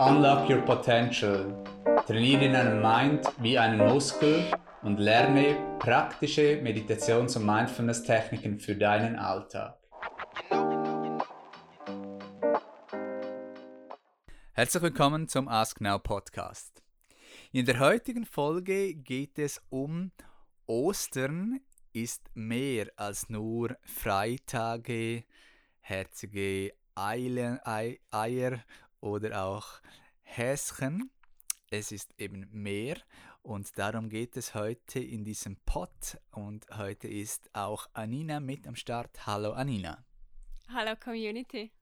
Unlock your potential. Trainiere deinen Mind wie einen Muskel und lerne praktische Meditations- und Mindfulness-Techniken für deinen Alltag. Herzlich willkommen zum Ask Now Podcast. In der heutigen Folge geht es um Ostern ist mehr als nur Freitage, herzige Eier oder auch Häschen. Es ist eben mehr und darum geht es heute in diesem Pod und heute ist auch Anina mit am Start. Hallo Anina. Hallo Community.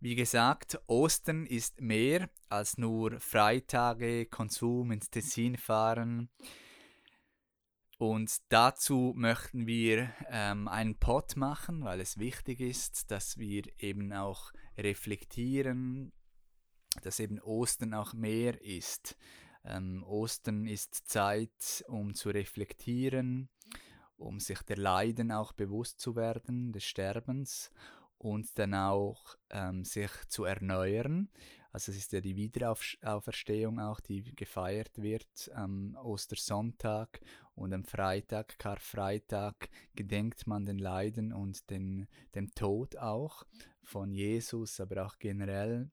Wie gesagt, Ostern ist mehr als nur Freitage, Konsum ins Tessin fahren. Und dazu möchten wir ähm, einen Pod machen, weil es wichtig ist, dass wir eben auch reflektieren, dass eben Ostern auch mehr ist. Ähm, Ostern ist Zeit, um zu reflektieren, um sich der Leiden auch bewusst zu werden, des Sterbens und dann auch ähm, sich zu erneuern. Also es ist ja die Wiederauferstehung auch, die gefeiert wird am Ostersonntag und am Freitag, Karfreitag, gedenkt man den Leiden und den, dem Tod auch von Jesus, aber auch generell.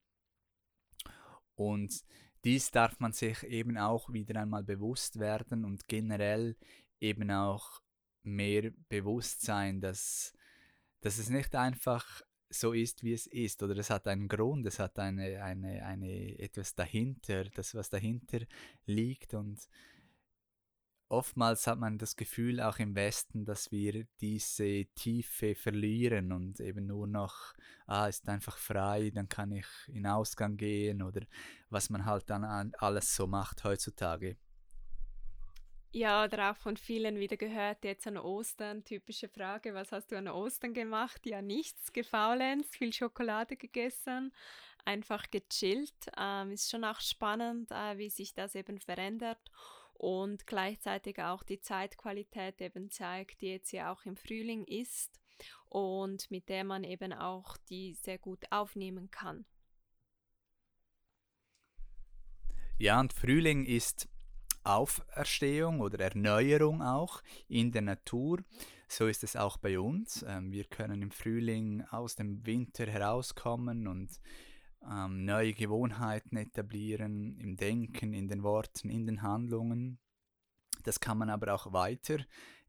Und dies darf man sich eben auch wieder einmal bewusst werden und generell eben auch mehr bewusst sein, dass, dass es nicht einfach so ist, wie es ist. Oder es hat einen Grund, es hat eine, eine, eine, etwas dahinter, das, was dahinter liegt. Und oftmals hat man das Gefühl, auch im Westen, dass wir diese Tiefe verlieren und eben nur noch, ah, ist einfach frei, dann kann ich in Ausgang gehen oder was man halt dann alles so macht heutzutage. Ja, oder auch von vielen wieder gehört, jetzt an Ostern, typische Frage, was hast du an Ostern gemacht? Ja, nichts, gefaulenzt, viel Schokolade gegessen, einfach gechillt. Ähm, ist schon auch spannend, äh, wie sich das eben verändert und gleichzeitig auch die Zeitqualität eben zeigt, die jetzt ja auch im Frühling ist und mit der man eben auch die sehr gut aufnehmen kann. Ja, und Frühling ist Auferstehung oder Erneuerung auch in der Natur. So ist es auch bei uns. Ähm, wir können im Frühling aus dem Winter herauskommen und ähm, neue Gewohnheiten etablieren im Denken, in den Worten, in den Handlungen. Das kann man aber auch weiter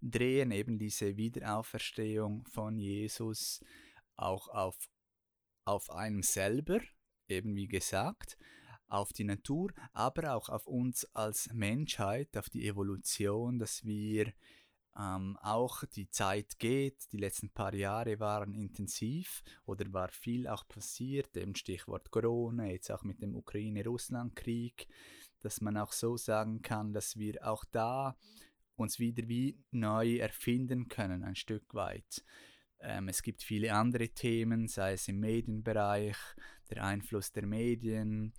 drehen, eben diese Wiederauferstehung von Jesus auch auf, auf einem selber, eben wie gesagt auf die Natur, aber auch auf uns als Menschheit, auf die Evolution, dass wir ähm, auch die Zeit geht. Die letzten paar Jahre waren intensiv oder war viel auch passiert, eben Stichwort Corona, jetzt auch mit dem Ukraine-Russland-Krieg, dass man auch so sagen kann, dass wir auch da uns wieder wie neu erfinden können, ein Stück weit. Ähm, es gibt viele andere Themen, sei es im Medienbereich, der Einfluss der Medien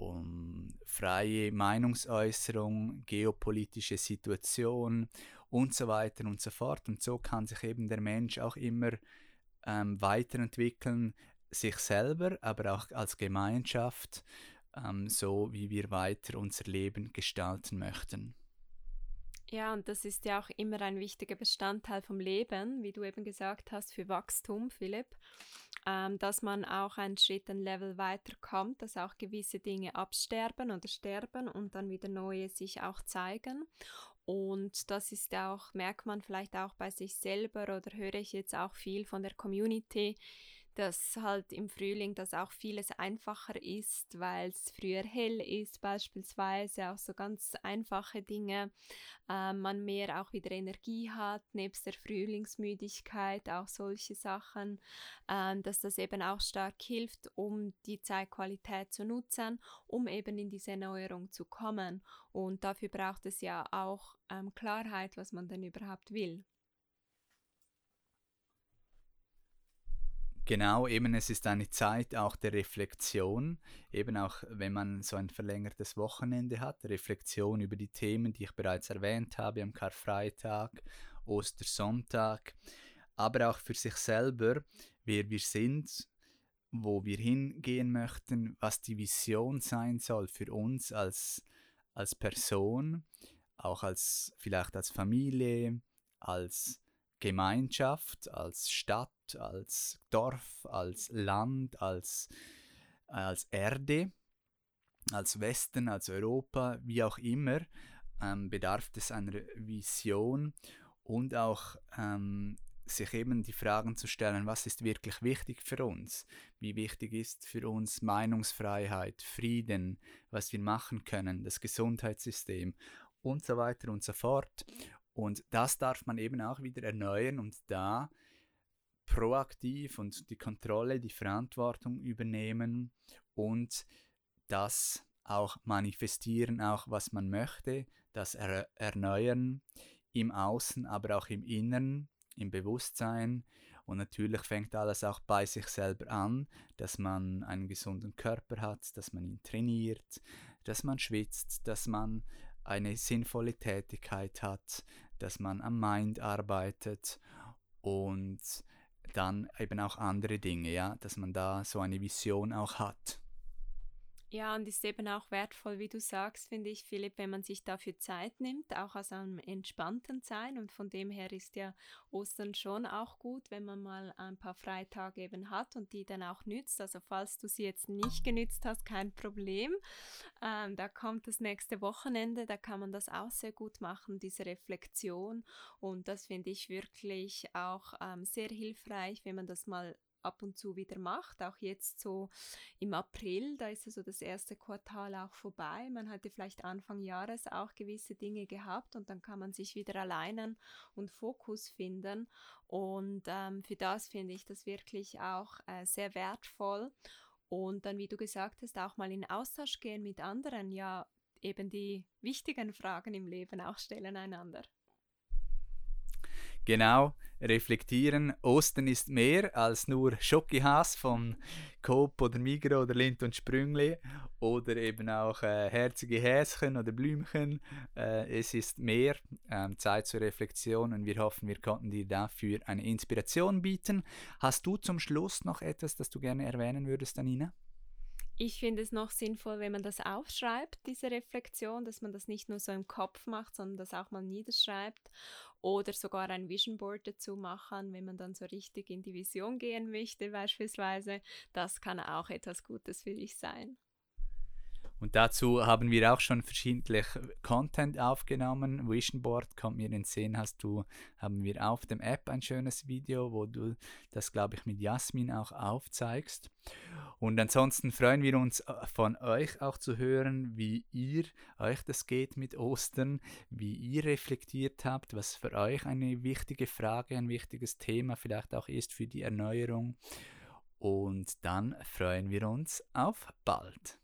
um freie Meinungsäußerung, geopolitische Situation und so weiter und so fort. Und so kann sich eben der Mensch auch immer ähm, weiterentwickeln, sich selber, aber auch als Gemeinschaft, ähm, so wie wir weiter unser Leben gestalten möchten. Ja, und das ist ja auch immer ein wichtiger Bestandteil vom Leben, wie du eben gesagt hast, für Wachstum, Philipp ähm, dass man auch einen Schritt, ein Level weiterkommt, dass auch gewisse Dinge absterben oder sterben und dann wieder neue sich auch zeigen. Und das ist auch, merkt man vielleicht auch bei sich selber oder höre ich jetzt auch viel von der Community, dass halt im Frühling das auch vieles einfacher ist, weil es früher hell ist, beispielsweise auch so ganz einfache Dinge, äh, man mehr auch wieder Energie hat, nebst der Frühlingsmüdigkeit, auch solche Sachen, äh, dass das eben auch stark hilft, um die Zeitqualität zu nutzen, um eben in diese Erneuerung zu kommen. Und dafür braucht es ja auch ähm, Klarheit, was man denn überhaupt will. Genau, eben es ist eine Zeit auch der Reflexion, eben auch wenn man so ein verlängertes Wochenende hat, Reflexion über die Themen, die ich bereits erwähnt habe am Karfreitag, Ostersonntag, aber auch für sich selber, wer wir sind, wo wir hingehen möchten, was die Vision sein soll für uns als, als Person, auch als vielleicht als Familie, als Gemeinschaft, als Stadt, als Dorf, als Land, als, als Erde, als Westen, als Europa, wie auch immer, ähm, bedarf es einer Vision und auch ähm, sich eben die Fragen zu stellen, was ist wirklich wichtig für uns? Wie wichtig ist für uns Meinungsfreiheit, Frieden, was wir machen können, das Gesundheitssystem und so weiter und so fort. Und das darf man eben auch wieder erneuern und da proaktiv und die Kontrolle, die Verantwortung übernehmen und das auch manifestieren, auch was man möchte, das er erneuern im Außen, aber auch im Inneren im Bewusstsein. Und natürlich fängt alles auch bei sich selber an, dass man einen gesunden Körper hat, dass man ihn trainiert, dass man schwitzt, dass man eine sinnvolle Tätigkeit hat, dass man am Mind arbeitet und dann eben auch andere Dinge, ja, dass man da so eine Vision auch hat. Ja, und ist eben auch wertvoll, wie du sagst, finde ich, Philipp, wenn man sich dafür Zeit nimmt, auch aus einem entspannten Sein. Und von dem her ist ja Ostern schon auch gut, wenn man mal ein paar Freitage eben hat und die dann auch nützt. Also falls du sie jetzt nicht genützt hast, kein Problem. Ähm, da kommt das nächste Wochenende, da kann man das auch sehr gut machen, diese Reflexion. Und das finde ich wirklich auch ähm, sehr hilfreich, wenn man das mal ab und zu wieder macht. Auch jetzt so im April, da ist also das erste Quartal auch vorbei. Man hatte vielleicht Anfang Jahres auch gewisse Dinge gehabt und dann kann man sich wieder alleinen und Fokus finden. Und ähm, für das finde ich das wirklich auch äh, sehr wertvoll. Und dann, wie du gesagt hast, auch mal in Austausch gehen mit anderen, ja, eben die wichtigen Fragen im Leben auch stellen einander. Genau, reflektieren. Osten ist mehr als nur Schokihass von Coop oder Migro oder Lind und Sprüngli oder eben auch äh, herzige Häschen oder Blümchen. Äh, es ist mehr ähm, Zeit zur Reflexion und wir hoffen, wir konnten dir dafür eine Inspiration bieten. Hast du zum Schluss noch etwas, das du gerne erwähnen würdest, Anina? Ich finde es noch sinnvoll, wenn man das aufschreibt, diese Reflexion, dass man das nicht nur so im Kopf macht, sondern das auch mal niederschreibt oder sogar ein Vision Board dazu machen, wenn man dann so richtig in die Vision gehen möchte beispielsweise. Das kann auch etwas Gutes für dich sein. Und dazu haben wir auch schon verschiedentlich Content aufgenommen. Vision Board kommt mir in den Sinn, hast du, haben wir auf dem App ein schönes Video, wo du das, glaube ich, mit Jasmin auch aufzeigst. Und ansonsten freuen wir uns äh, von euch auch zu hören, wie ihr euch das geht mit Ostern, wie ihr reflektiert habt, was für euch eine wichtige Frage, ein wichtiges Thema vielleicht auch ist für die Erneuerung. Und dann freuen wir uns auf bald.